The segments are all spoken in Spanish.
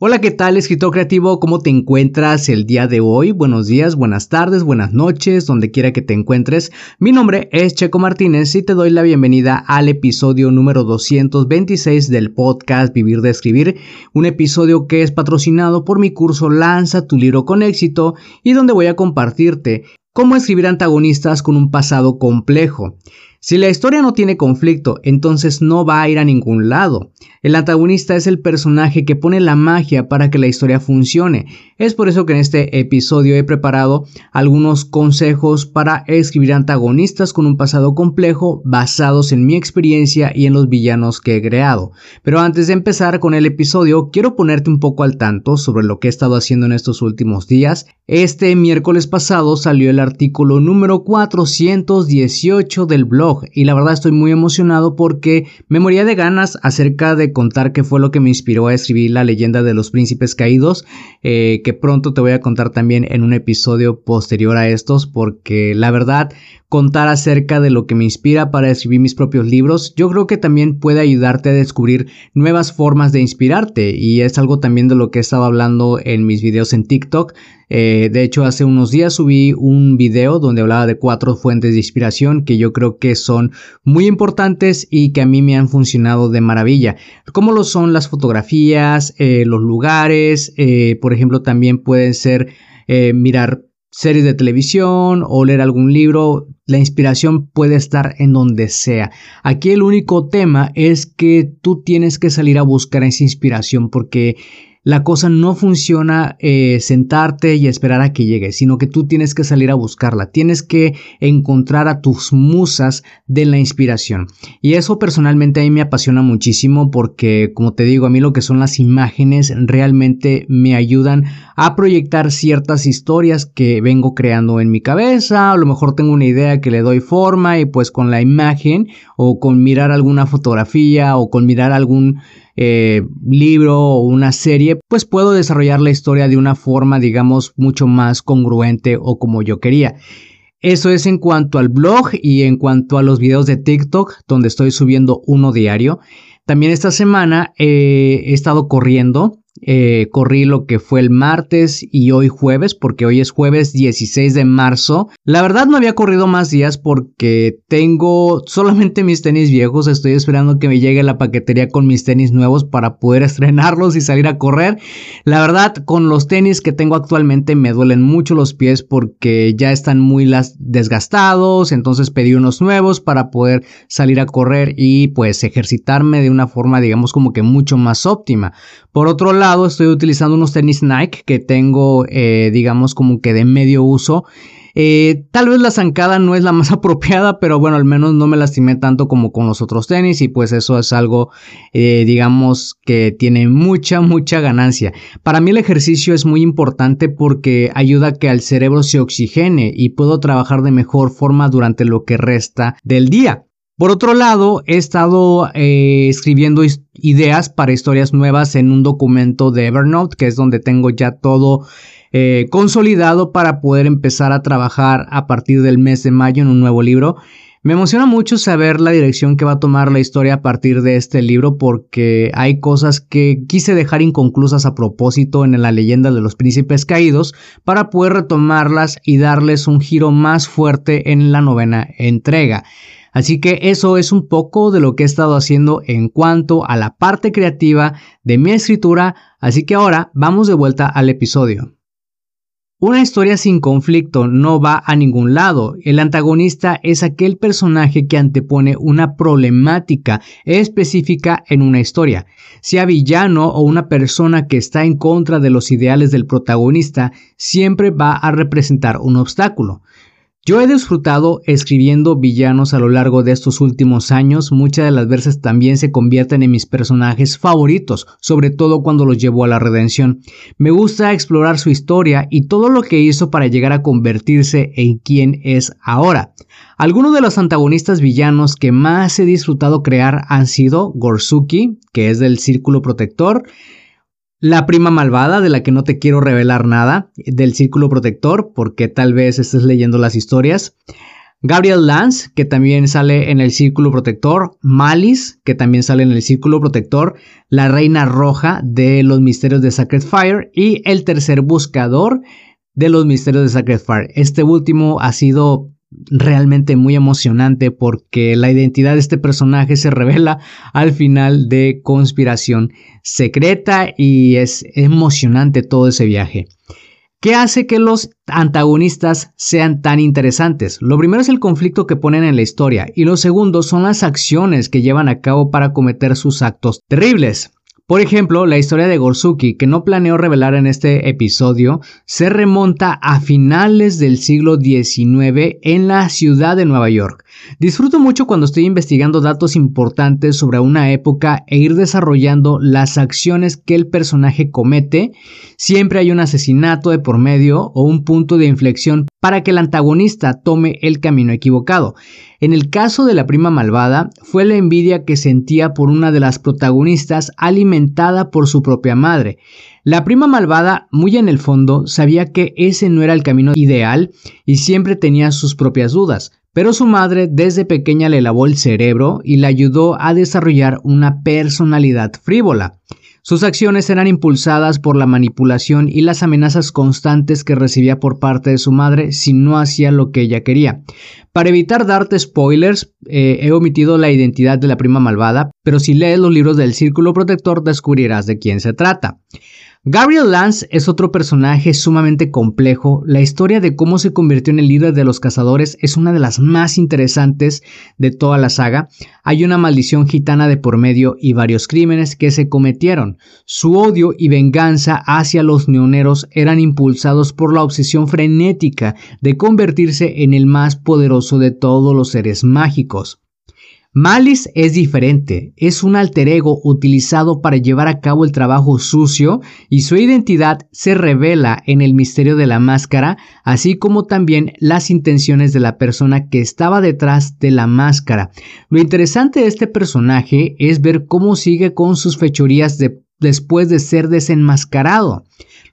Hola, ¿qué tal escritor creativo? ¿Cómo te encuentras el día de hoy? Buenos días, buenas tardes, buenas noches, donde quiera que te encuentres. Mi nombre es Checo Martínez y te doy la bienvenida al episodio número 226 del podcast Vivir de Escribir, un episodio que es patrocinado por mi curso Lanza tu libro con éxito y donde voy a compartirte cómo escribir antagonistas con un pasado complejo. Si la historia no tiene conflicto, entonces no va a ir a ningún lado. El antagonista es el personaje que pone la magia para que la historia funcione. Es por eso que en este episodio he preparado algunos consejos para escribir antagonistas con un pasado complejo basados en mi experiencia y en los villanos que he creado. Pero antes de empezar con el episodio, quiero ponerte un poco al tanto sobre lo que he estado haciendo en estos últimos días. Este miércoles pasado salió el artículo número 418 del blog y la verdad estoy muy emocionado porque me moría de ganas acerca de contar qué fue lo que me inspiró a escribir la leyenda de los príncipes caídos, eh, que pronto te voy a contar también en un episodio posterior a estos porque la verdad contar acerca de lo que me inspira para escribir mis propios libros, yo creo que también puede ayudarte a descubrir nuevas formas de inspirarte y es algo también de lo que he estado hablando en mis videos en TikTok. Eh, de hecho, hace unos días subí un video donde hablaba de cuatro fuentes de inspiración que yo creo que son muy importantes y que a mí me han funcionado de maravilla. Como lo son las fotografías, eh, los lugares, eh, por ejemplo, también pueden ser mirar series de televisión o leer algún libro, la inspiración puede estar en donde sea. Aquí el único tema es que tú tienes que salir a buscar esa inspiración porque la cosa no funciona eh, sentarte y esperar a que llegue, sino que tú tienes que salir a buscarla, tienes que encontrar a tus musas de la inspiración. Y eso personalmente a mí me apasiona muchísimo porque, como te digo, a mí lo que son las imágenes realmente me ayudan a proyectar ciertas historias que vengo creando en mi cabeza, a lo mejor tengo una idea que le doy forma y pues con la imagen o con mirar alguna fotografía o con mirar algún eh, libro o una serie, pues puedo desarrollar la historia de una forma, digamos, mucho más congruente o como yo quería. Eso es en cuanto al blog y en cuanto a los videos de TikTok, donde estoy subiendo uno diario. También esta semana eh, he estado corriendo eh, corrí lo que fue el martes y hoy jueves, porque hoy es jueves 16 de marzo. La verdad no había corrido más días porque tengo solamente mis tenis viejos. Estoy esperando que me llegue la paquetería con mis tenis nuevos para poder estrenarlos y salir a correr. La verdad, con los tenis que tengo actualmente me duelen mucho los pies porque ya están muy desgastados. Entonces pedí unos nuevos para poder salir a correr y pues ejercitarme de una forma digamos como que mucho más óptima. Por otro lado, estoy utilizando unos tenis Nike que tengo, eh, digamos, como que de medio uso. Eh, tal vez la zancada no es la más apropiada, pero bueno, al menos no me lastimé tanto como con los otros tenis y pues eso es algo, eh, digamos, que tiene mucha, mucha ganancia. Para mí el ejercicio es muy importante porque ayuda a que al cerebro se oxigene y puedo trabajar de mejor forma durante lo que resta del día. Por otro lado, he estado eh, escribiendo ideas para historias nuevas en un documento de Evernote, que es donde tengo ya todo eh, consolidado para poder empezar a trabajar a partir del mes de mayo en un nuevo libro. Me emociona mucho saber la dirección que va a tomar la historia a partir de este libro porque hay cosas que quise dejar inconclusas a propósito en la leyenda de los príncipes caídos para poder retomarlas y darles un giro más fuerte en la novena entrega. Así que eso es un poco de lo que he estado haciendo en cuanto a la parte creativa de mi escritura, así que ahora vamos de vuelta al episodio. Una historia sin conflicto no va a ningún lado. El antagonista es aquel personaje que antepone una problemática específica en una historia. Sea villano o una persona que está en contra de los ideales del protagonista, siempre va a representar un obstáculo. Yo he disfrutado escribiendo villanos a lo largo de estos últimos años, muchas de las veces también se convierten en mis personajes favoritos, sobre todo cuando los llevo a la redención. Me gusta explorar su historia y todo lo que hizo para llegar a convertirse en quien es ahora. Algunos de los antagonistas villanos que más he disfrutado crear han sido Gorsuki, que es del Círculo Protector, la prima malvada, de la que no te quiero revelar nada, del Círculo Protector, porque tal vez estés leyendo las historias. Gabriel Lance, que también sale en el Círculo Protector. Malice, que también sale en el Círculo Protector. La Reina Roja de los Misterios de Sacred Fire. Y el tercer buscador de los Misterios de Sacred Fire. Este último ha sido realmente muy emocionante porque la identidad de este personaje se revela al final de Conspiración Secreta y es emocionante todo ese viaje. ¿Qué hace que los antagonistas sean tan interesantes? Lo primero es el conflicto que ponen en la historia y lo segundo son las acciones que llevan a cabo para cometer sus actos terribles. Por ejemplo, la historia de Gorsuki, que no planeo revelar en este episodio, se remonta a finales del siglo XIX en la ciudad de Nueva York. Disfruto mucho cuando estoy investigando datos importantes sobre una época e ir desarrollando las acciones que el personaje comete. Siempre hay un asesinato de por medio o un punto de inflexión para que el antagonista tome el camino equivocado. En el caso de la prima malvada, fue la envidia que sentía por una de las protagonistas alimentada por su propia madre. La prima malvada, muy en el fondo, sabía que ese no era el camino ideal y siempre tenía sus propias dudas, pero su madre desde pequeña le lavó el cerebro y le ayudó a desarrollar una personalidad frívola. Sus acciones eran impulsadas por la manipulación y las amenazas constantes que recibía por parte de su madre si no hacía lo que ella quería. Para evitar darte spoilers, eh, he omitido la identidad de la prima malvada, pero si lees los libros del Círculo Protector descubrirás de quién se trata. Gabriel Lance es otro personaje sumamente complejo. La historia de cómo se convirtió en el líder de los cazadores es una de las más interesantes de toda la saga. Hay una maldición gitana de por medio y varios crímenes que se cometieron. Su odio y venganza hacia los neoneros eran impulsados por la obsesión frenética de convertirse en el más poderoso de todos los seres mágicos. Malice es diferente, es un alter ego utilizado para llevar a cabo el trabajo sucio y su identidad se revela en el misterio de la máscara, así como también las intenciones de la persona que estaba detrás de la máscara. Lo interesante de este personaje es ver cómo sigue con sus fechorías después de ser desenmascarado.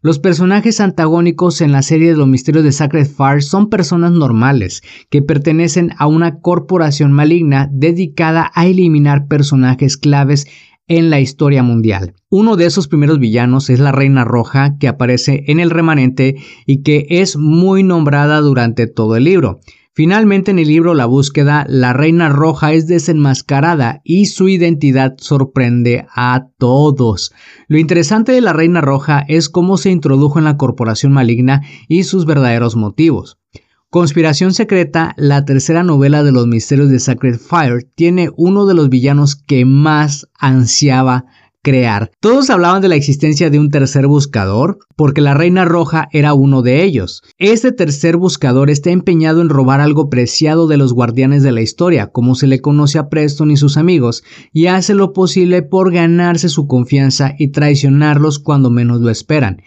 Los personajes antagónicos en la serie de los misterios de Sacred Fire son personas normales que pertenecen a una corporación maligna dedicada a eliminar personajes claves en la historia mundial. Uno de esos primeros villanos es la Reina Roja que aparece en el remanente y que es muy nombrada durante todo el libro. Finalmente en el libro La búsqueda, la Reina Roja es desenmascarada y su identidad sorprende a todos. Lo interesante de la Reina Roja es cómo se introdujo en la corporación maligna y sus verdaderos motivos. Conspiración Secreta, la tercera novela de los misterios de Sacred Fire, tiene uno de los villanos que más ansiaba crear. Todos hablaban de la existencia de un tercer buscador, porque la Reina Roja era uno de ellos. Este tercer buscador está empeñado en robar algo preciado de los guardianes de la historia, como se le conoce a Preston y sus amigos, y hace lo posible por ganarse su confianza y traicionarlos cuando menos lo esperan.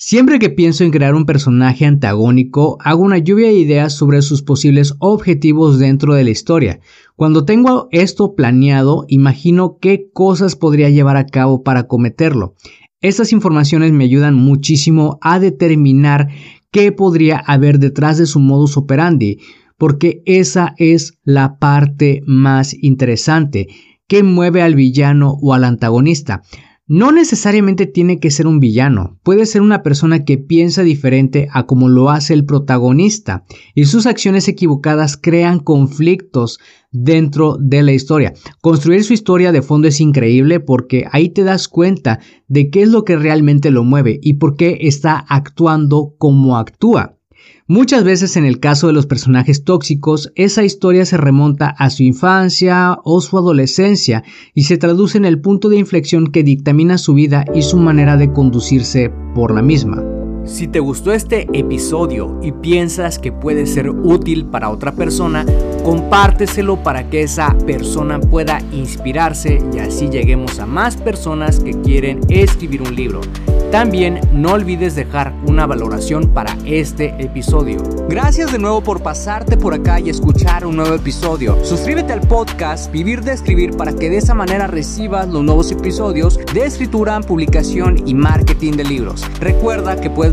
Siempre que pienso en crear un personaje antagónico, hago una lluvia de ideas sobre sus posibles objetivos dentro de la historia. Cuando tengo esto planeado, imagino qué cosas podría llevar a cabo para cometerlo. Estas informaciones me ayudan muchísimo a determinar qué podría haber detrás de su modus operandi, porque esa es la parte más interesante, qué mueve al villano o al antagonista. no necesariamente tiene que ser un villano, puede ser una persona que piensa diferente a como lo hace el protagonista y sus acciones equivocadas crean conflictos dentro de la historia. Construir su historia de fondo es increíble porque ahí te das cuenta de qué es lo que realmente lo mueve y por qué está actuando como actúa. Muchas veces en el caso de los personajes tóxicos, esa historia se remonta a su infancia o su adolescencia y se traduce en el punto de inflexión que dictamina su vida y su manera de conducirse por la misma. Si te gustó este episodio y piensas que puede ser útil para otra persona, compárteselo para que esa persona pueda inspirarse y así lleguemos a más personas que quieren escribir un libro. También no olvides dejar una valoración para este episodio. Gracias de nuevo por pasarte por acá y escuchar un nuevo episodio. Suscríbete al podcast Vivir de Escribir para que de esa manera recibas los nuevos episodios de escritura, publicación y marketing de libros. Recuerda que puedes